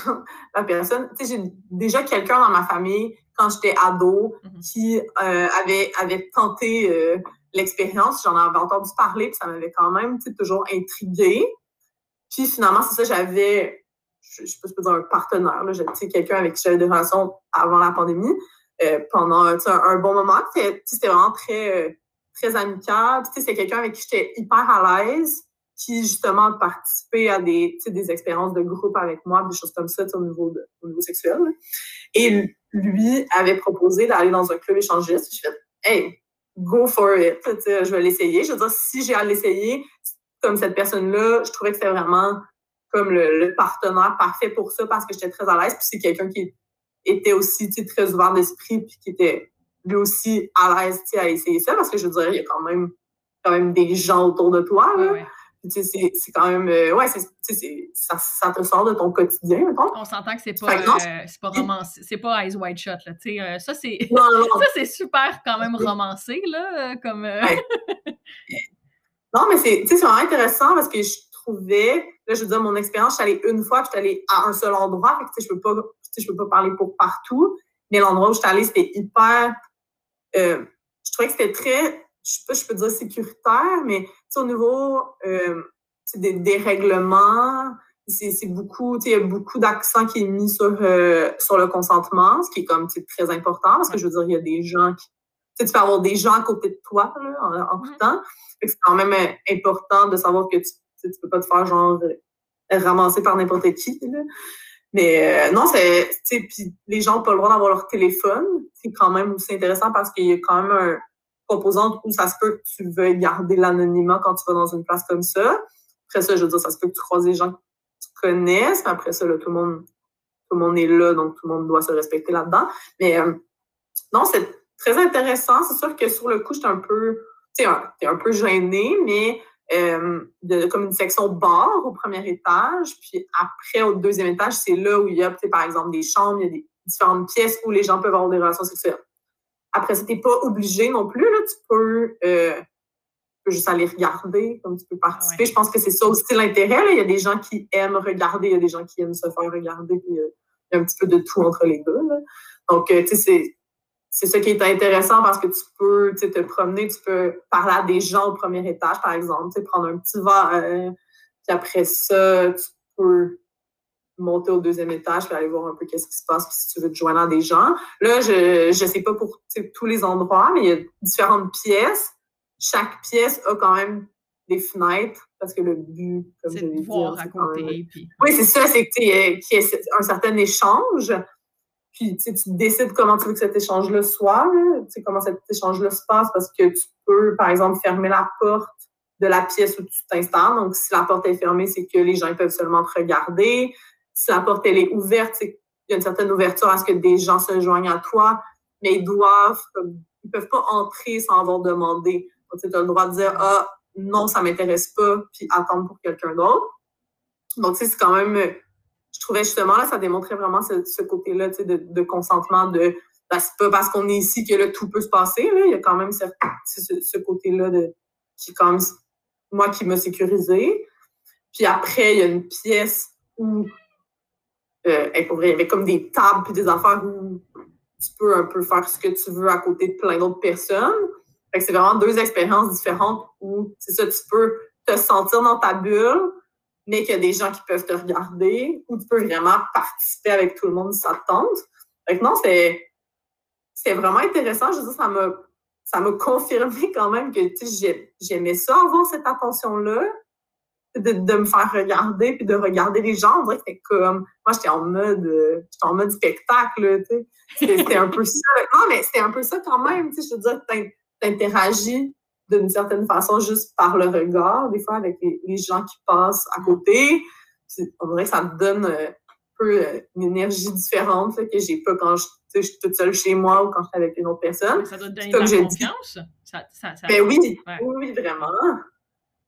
la personne. Tu sais, j'ai déjà quelqu'un dans ma famille, quand j'étais ado, mm-hmm. qui euh, avait, avait tenté euh, l'expérience. J'en avais entendu parler, puis ça m'avait quand même toujours intriguée. Puis finalement, c'est ça, j'avais, je, je, peux dire un partenaire, là, quelqu'un avec qui j'avais des relations avant la pandémie. Euh, pendant un, bon moment. C'était vraiment très, euh, très amical. C'est quelqu'un avec qui j'étais hyper à l'aise, qui justement participait à des, des expériences de groupe avec moi, des choses comme ça au niveau, au niveau sexuel. Et lui avait proposé d'aller dans un club échangiste. Je fais Hey, go for it. je vais l'essayer. Je veux dire, si j'ai à l'essayer, comme cette personne-là, je trouvais que c'était vraiment comme le, partenaire parfait pour ça parce que j'étais très à l'aise. Puis c'est quelqu'un qui était aussi très ouvert d'esprit puis qui était lui aussi à l'aise à essayer ça parce que je veux dire, il y a quand même, quand même des gens autour de toi. C'est quand même. Euh, ouais, ça, ça, te sort de ton quotidien, On s'entend que c'est pas, euh, pas romancé. C'est pas Eyes Wide Shut. Là, euh, ça, c'est ça, super quand même romancé. Là, comme, *laughs* non, mais c'est vraiment intéressant parce que je trouvais, là, je veux dire, mon expérience, je suis allée une fois, puis je suis allée à un seul endroit. Fait que, je peux pas je peux pas parler pour partout, mais l'endroit où je suis allée, c'était hyper. Euh, je trouvais que c'était très, je sais pas, je peux dire sécuritaire, mais au niveau euh, des, des, règlements, c'est beaucoup, il y a beaucoup d'accent qui est mis sur, euh, sur le consentement, ce qui est comme très important, parce que je veux dire, il y a des gens qui. Tu peux avoir des gens à côté de toi là, en, tout temps. C'est quand même important de savoir que tu ne peux pas te faire genre ramasser par n'importe qui. Là. Mais euh, non, c'est. Puis les gens n'ont pas le droit d'avoir leur téléphone. C'est quand même aussi intéressant parce qu'il y a quand même un composant où ça se peut que tu veuilles garder l'anonymat quand tu vas dans une place comme ça. Après ça, je veux dire, ça se peut que tu croises des gens que tu connaisses. Après ça, là, tout le monde tout le monde est là, donc tout le monde doit se respecter là-dedans. Mais euh, non, c'est très intéressant. C'est sûr que sur le coup, j'étais un peu, tu sais, un, peu gênée, mais euh, comme une section bar au premier étage. Puis après, au deuxième étage, c'est là où il y a, par exemple, des chambres, il y a des différentes pièces où les gens peuvent avoir des relations sexuelles. Après, c'était pas obligé non plus. Là, tu peux, euh, juste aller regarder, comme tu peux participer. Je pense que c'est ça aussi l'intérêt. Il y a des gens qui aiment regarder, il y a des gens qui aiment se faire regarder, puis euh, il y a un petit peu de tout entre les deux. Donc, tu sais, c'est c'est ça qui est intéressant parce que tu peux te promener, tu peux parler à des gens au premier étage, par exemple, prendre un petit verre, puis après ça, tu peux monter au deuxième étage puis aller voir un peu qu'est-ce qui se passe puis si tu veux te joindre à des gens. Là, je ne sais pas pour tous les endroits, mais il y a différentes pièces. Chaque pièce a quand même des fenêtres parce que le but, comme je l'ai dit, raconter. Oui, c'est ça, c'est qu'il y ait un certain échange. Puis tu décides comment tu veux que cet échange-là soit, sais, comment cet échange-là se passe, parce que tu peux, par exemple, fermer la porte de la pièce où tu t'installes. Donc, si la porte est fermée, c'est que les gens peuvent seulement te regarder. Si la porte elle est ouverte, qu'il y a une certaine ouverture à ce que des gens se joignent à toi, mais ils doivent, ils peuvent pas entrer sans avoir demandé. Donc, tu as le droit de dire Ah, non, ça m'intéresse pas, puis attendre pour quelqu'un d'autre. Donc, c'est quand même je trouvais justement, là, ça démontrait vraiment ce, côté-là de, de, consentement, de ben, c'est pas parce qu'on est ici que là, tout peut se passer. Il y a quand même ce, ce côté-là de qui quand même moi qui m'a sécurisé. Puis après, il y a une pièce où euh, il y avait comme des tables puis des affaires où tu peux un peu faire ce que tu veux à côté de plein d'autres personnes. c'est vraiment deux expériences différentes où c'est ça, tu peux te sentir dans ta bulle, mais qu'il y a des gens qui peuvent te regarder, ou tu peux vraiment participer avec tout le monde si ça te tente. Fait non, c'est, c'est vraiment intéressant. Je veux dire, ça m'a, ça m'a *laughs* confirmé quand même que j'aimais ça, avoir cette attention-là, de, de, me faire regarder, puis de regarder les gens. On dirait que c'était comme. Moi, j'étais en mode j'étais en mode spectacle, tu sais. C'était un peu ça. Non, mais c'était un peu ça quand même. Tu sais, je veux dire, t'interagis d'une certaine façon juste par le regard, des fois avec les, gens qui passent à côté. On dirait que ça me donne euh, un peu euh, une énergie différente que j'ai pas quand je, suis toute seule chez moi ou quand je suis avec une autre personne. ça doit te donner de la confiance? Ça, ça, ben oui, oui, vraiment.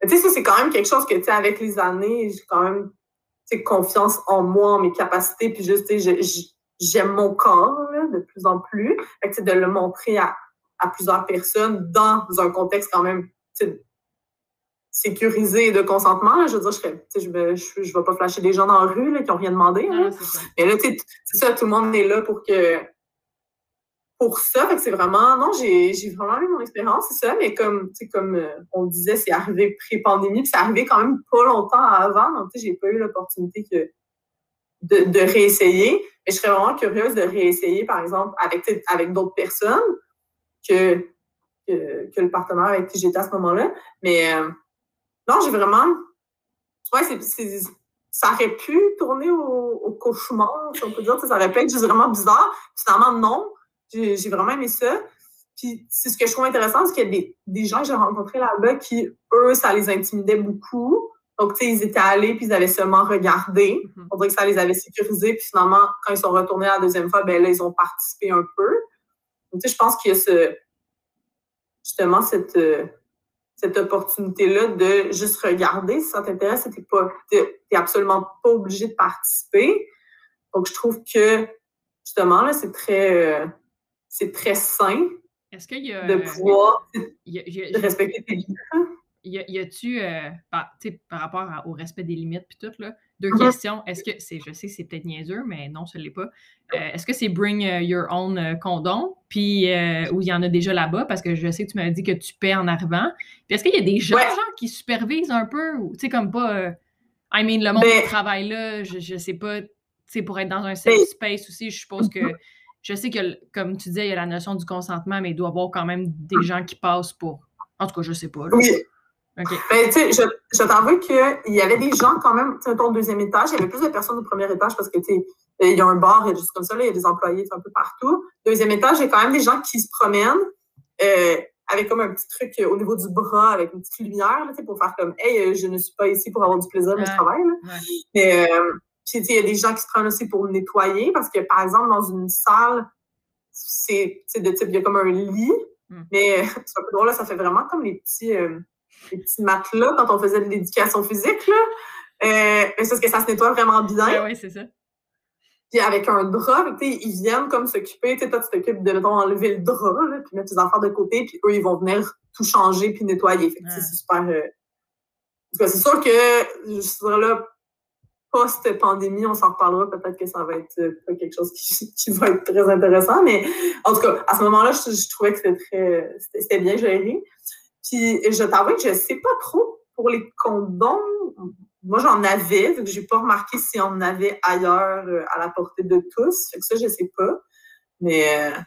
Tu sais, ça, c'est quand même quelque chose que, tu sais, avec les années, j'ai quand même, confiance en moi, en mes capacités, puis juste, tu sais, j'aime mon corps, de plus en plus. Fait que, de le montrer à, à plusieurs personnes dans un contexte quand même sécurisé de consentement. Je veux dire, je ne je, je, vais pas flasher des gens dans la rue là, qui n'ont rien demandé. Mais là, c'est ça, tout le monde est là pour que pour ça. c'est vraiment, non, j'ai vraiment eu mon expérience, c'est ça, mais comme, comme euh, on disait, c'est arrivé pré-pandémie, puis c'est arrivé quand même pas longtemps avant, donc j'ai pas eu l'opportunité que de, de, réessayer. Mais je serais vraiment curieuse de réessayer, par exemple, avec, avec d'autres personnes que, que, le partenaire avec qui j'étais à ce moment-là. Mais euh, non, j'ai vraiment. Ouais, c'est, ça aurait pu tourner au, cauchemar, si on peut dire. Ça aurait pu être juste vraiment bizarre. Finalement, non. J'ai, vraiment aimé ça. Puis c'est ce que je trouve intéressant, c'est qu'il y a des, des gens que j'ai rencontrés là-bas qui, eux, ça les intimidait beaucoup. Donc, tu sais, ils étaient allés, puis ils avaient seulement regardé. Mm-hmm. On dirait que ça les avait sécurisés. Puis finalement, quand ils sont retournés la deuxième fois, ben là, ils ont participé un peu je pense qu'il y a ce, justement cette, euh, cette opportunité-là de juste regarder si ça t'intéresse. Tu n'es absolument pas obligé de participer. Donc, je trouve que, justement, là, c'est très, euh, c'est très sain Est-ce qu'il y a, de pouvoir respecter tes limites? Y a-tu, euh, par, rapport au respect des limites puis tout, là, deux mm-hmm. questions. Est-ce que, c'est, je sais, c'est peut-être niaiseux, mais non, ce ne l'est pas. Euh, est-ce que c'est Bring euh, Your Own euh, condom, puis où il y en a déjà là-bas, parce que je sais que tu m'as dit que tu paies en arrivant. Puis est-ce qu'il y a des gens, qui supervisent un peu, ou tu sais, comme pas. I mean, le monde du travail là, je, ne sais pas, tu sais, pour être dans un safe space aussi, je suppose que. Je sais que, comme tu disais, il y a la notion du consentement, mais il doit y avoir quand même des gens qui passent pour. En tout cas, je sais pas. Oui. Ben, tu sais, je, je t'avoue qu'il y avait des gens quand même, tu sais, au deuxième étage, il y avait plus de personnes au premier étage parce que, tu sais, il y a un bar et juste comme ça, là, il y a des employés un peu partout. Deuxième étage, il y a quand même des gens qui se promènent euh, avec comme un petit truc au niveau du bras, avec une petite lumière, là, pour faire comme, hey, je ne suis pas ici pour avoir du plaisir, mais je travaille. Là. Mais, euh, puis, il y a des gens qui se prennent aussi pour nettoyer parce que, par exemple, dans une salle, c'est de type, il y a comme un lit, hmm. mais *laughs* c'est un peu drôle, là, ça fait vraiment comme les petits. Euh, les petits matelas quand on faisait de l'éducation physique. Là. Euh, mais c'est que ça se nettoie vraiment bien. oui, c'est ça. Puis avec un drap, ils viennent comme s'occuper. Toi, tu t'occupes de mettons, enlever le drap, là, puis mettre tes affaires de côté, puis eux, ils vont venir tout changer puis nettoyer. Fait c'est super. Euh... C'est sûr que je serai là post-pandémie, on s'en reparlera. Peut-être que ça va être euh, quelque chose *laughs* qui, va être très intéressant. Mais en tout cas, à ce moment-là, je, trouvais que c'était bien géré. Puis je t'avoue que je sais pas trop pour les condoms. Moi, j'en avais, que j'ai pas remarqué si on en avait ailleurs euh, à la portée de tous. Fait que ça, je sais pas. Mais euh,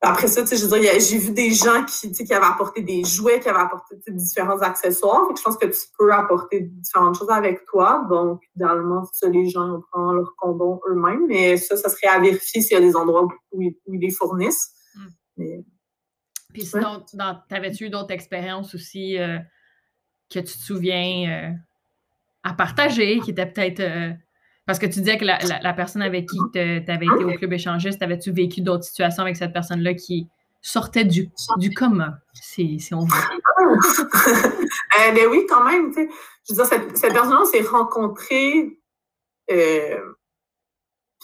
après ça, tu sais, je veux dire, j'ai vu des gens qui, qui avaient apporté des jouets, qui avaient apporté différents accessoires. Fait que je pense que tu peux apporter différentes choses avec toi. Donc, idéalement, ça, les gens prennent leur condom eux-mêmes. Mais ça, ça serait à vérifier s'il y a des endroits où ils, les fournissent. Mm. Mais, puis sinon, t'avais-tu eu d'autres expériences aussi euh, que tu te souviens euh, à partager, qui étaient peut-être. Euh, parce que tu disais que la, personne avec qui tu avais été au club échangiste, avais-tu vécu d'autres situations avec cette personne-là qui sortait du, du commun, si, on veut? *laughs* ben oui, quand même. Je veux dire, cette, cette personne-là, on s'est rencontrés. puis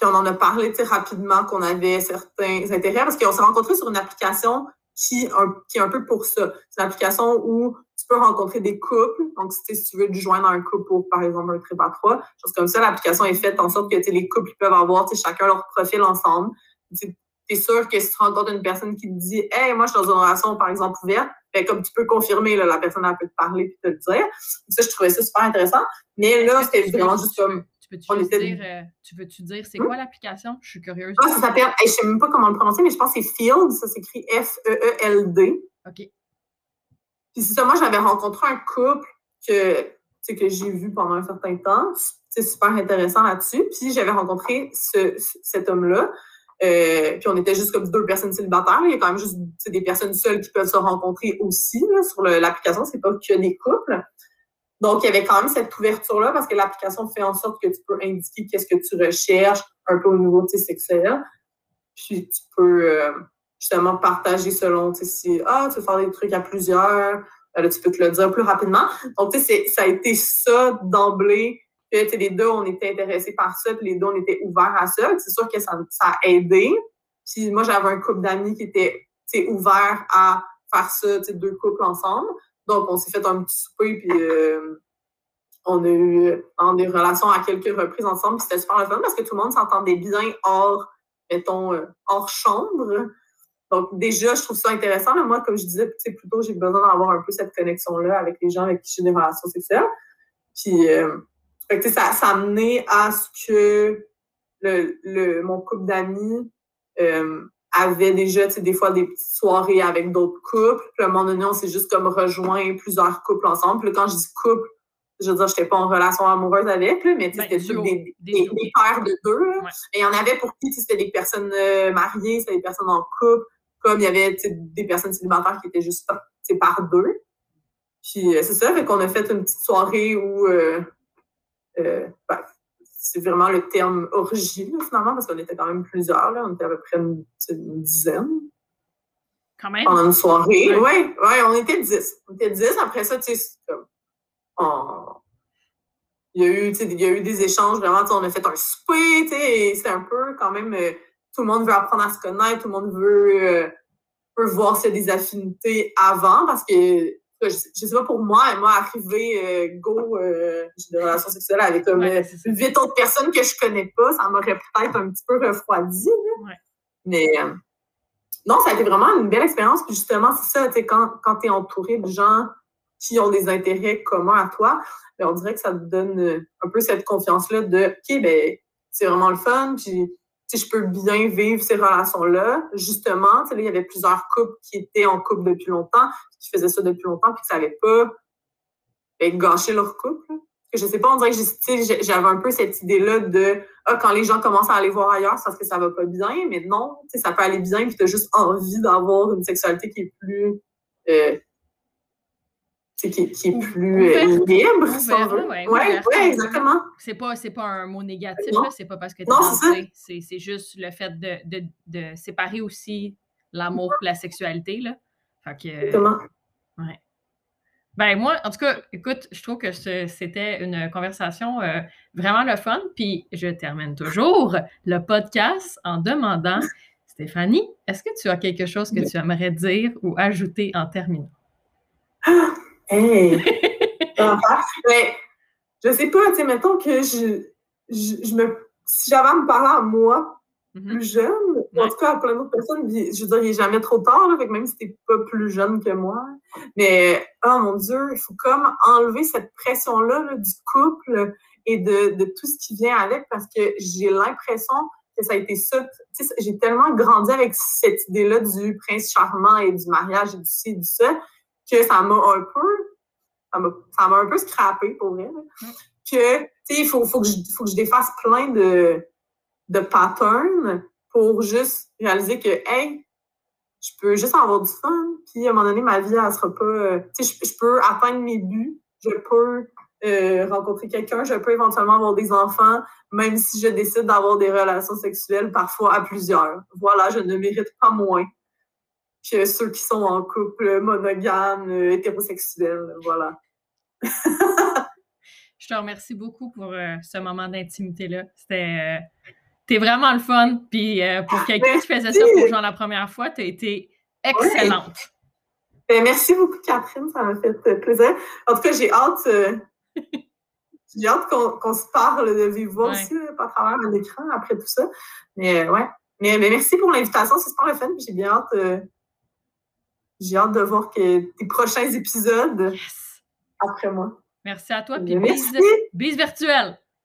on en a parlé rapidement qu'on avait certains intérêts parce qu'on s'est rencontrés sur une application qui, qui est un peu pour ça. C'est une application où tu peux rencontrer des couples. Donc, si, tu veux te joindre un couple pour, par exemple, un trip à trois, chose comme ça, l'application est faite en sorte que les couples peuvent avoir chacun leur profil ensemble. Tu es sûr que si tu rencontres une personne qui te dit Hey, moi, je suis dans une relation, par exemple, ouverte, ben, comme tu peux confirmer, là, la personne elle peut te parler et te le dire. Ça, je trouvais ça super intéressant. Mais là, c'était vraiment juste comme tu veux-tu dire, euh, tu veux-tu dire c'est quoi l'application? Je suis curieuse. Ah, ça s'appelle, je ne sais même pas comment le prononcer, mais je pense que c'est Field, ça s'écrit F-E-E-L-D. OK. Puis c'est ça, moi, j'avais rencontré un couple que, que j'ai vu pendant un certain temps. C'est super intéressant là-dessus. Puis j'avais rencontré ce, cet homme-là. Euh, puis on était juste comme deux personnes célibataires. Il y a quand même juste des personnes seules qui peuvent se rencontrer aussi là, sur l'application. C'est pas que des couples. Donc, il y avait quand même cette ouverture-là parce que l'application fait en sorte que tu peux indiquer qu'est-ce que tu recherches un peu au niveau sexuel. Puis, tu peux euh, justement partager selon si ah, tu veux faire des trucs à plusieurs, ben là, tu peux te le dire plus rapidement. Donc, tu sais, ça a été ça d'emblée. Que les deux, on était intéressés par ça, puis les deux, on était ouverts à ça. C'est sûr que ça, ça a aidé. Puis moi, j'avais un couple d'amis qui était ouvert à faire ça, deux couples ensemble. Donc, on s'est fait un petit souper, puis euh, on a eu des relations à quelques reprises ensemble. C'était super le fun parce que tout le monde s'entendait bien hors, mettons, euh, hors chambre. Donc, déjà, je trouve ça intéressant. Mais moi, comme je disais plutôt, j'ai besoin d'avoir un peu cette connexion-là avec les gens avec qui j'ai des relations sexuelles. Puis, euh, ça, ça a amené à ce que le, le mon couple d'amis avait déjà, des fois des petites soirées avec d'autres couples. Puis à un moment donné, on s'est juste comme rejoint plusieurs couples ensemble. Puis quand je dis couple, je veux dire, je n'étais pas en relation amoureuse avec, mais ben, c'était des, des, des, paires de deux. Et il y en avait pour qui c'était des personnes euh, mariées, c'était des personnes en couple, comme il y avait des personnes célibataires qui étaient juste par deux. Puis euh, c'est ça, fait qu'on a fait une petite soirée où euh, euh ben, c'est vraiment le terme origine, finalement, parce qu'on était quand même plusieurs. Là. On était à peu près une, dizaine. Quand même. Pendant une soirée. Oui, ouais, ouais, on était dix. On était dix. Après ça, tu sais, il, y a eu, il y a eu des échanges, vraiment, on a fait un souper, tu sais, c'est un peu quand même, tout le monde veut apprendre à se connaître, tout le monde veut, euh, veut voir s'il y a des affinités avant, parce que je, sais pas pour moi, moi, arriver euh, go, euh, j'ai des relations sexuelles avec comme ouais, huit autres personnes que je connais pas, ça m'aurait peut-être un petit peu refroidi. Mais non, ça a été vraiment une belle expérience. Puis justement, c'est ça, quand, quand tu es entouré de gens qui ont des intérêts communs à toi, ben, on dirait que ça te donne un peu cette confiance-là de OK, ben c'est vraiment le fun. Puis je peux bien vivre ces relations-là. Justement, il y avait plusieurs couples qui étaient en couple depuis longtemps, qui faisaient ça depuis longtemps, puis qui ne savaient pas ben, gâcher leur couple. Je sais pas, on dirait que j'avais un peu cette idée-là de ah, quand les gens commencent à aller voir ailleurs, c'est parce que ça va pas bien, mais non, ça peut aller bien, puis tu as juste envie d'avoir une sexualité qui est plus euh, qui, qui, est plus euh, libre. Oui, ouais, ouais, exactement. C'est pas, pas un mot négatif, c'est pas parce que tu c'est juste le fait de, de, de séparer aussi l'amour et la sexualité. Là. Fait que, exactement. Ouais. Ben moi, en tout cas, écoute, je trouve que c'était une conversation euh, vraiment le fun. Puis je termine toujours le podcast en demandant, Stéphanie, est-ce que tu as quelque chose que tu aimerais dire ou ajouter en terminant? Hey! *laughs* ben, je sais pas, tu sais, mettons que je, je, me. Si j'avais à me parler à moi, mm-hmm. plus jeune, en tout cas à plein d'autres personnes, je veux dire, il n'est jamais trop tard, là, même si t'es pas plus jeune que moi. Mais, oh mon Dieu, il faut comme enlever cette pression-là du couple et de, de, tout ce qui vient avec parce que j'ai l'impression que ça a été ça. J'ai tellement grandi avec cette idée-là du prince charmant et du mariage et du ci et du ça que ça m'a un peu, ça m'a un peu scrappé pour vrai. Mm. Que, tu sais, il faut, faut, que je, faut que je défasse plein de, de patterns pour juste réaliser que, hey, je peux juste avoir du fun, puis à un moment donné, ma vie, elle sera pas. Euh, tu sais, je, peux atteindre mes buts, je peux euh, rencontrer quelqu'un, je peux éventuellement avoir des enfants, même si je décide d'avoir des relations sexuelles, parfois à plusieurs. Voilà, je ne mérite pas moins que ceux qui sont en couple monogame, euh, hétérosexuel. Voilà. *laughs* Je te remercie beaucoup pour euh, ce moment d'intimité-là. C'était. Euh, t'es vraiment le fun. Puis pour quelqu'un qui faisait ça pour genre la première fois, tu as été excellente. Ben, merci beaucoup, Catherine. Ça m'a fait plaisir. En tout cas, j'ai hâte. *laughs* j'ai hâte qu'on se parle de vivre aussi, pas à travers un écran après tout ça. Mais ouais. Mais, merci pour l'invitation. C'est super le fun. J'ai bien hâte j'ai hâte de voir que tes prochains épisodes après moi. Merci à toi. Puis bise, virtuelle.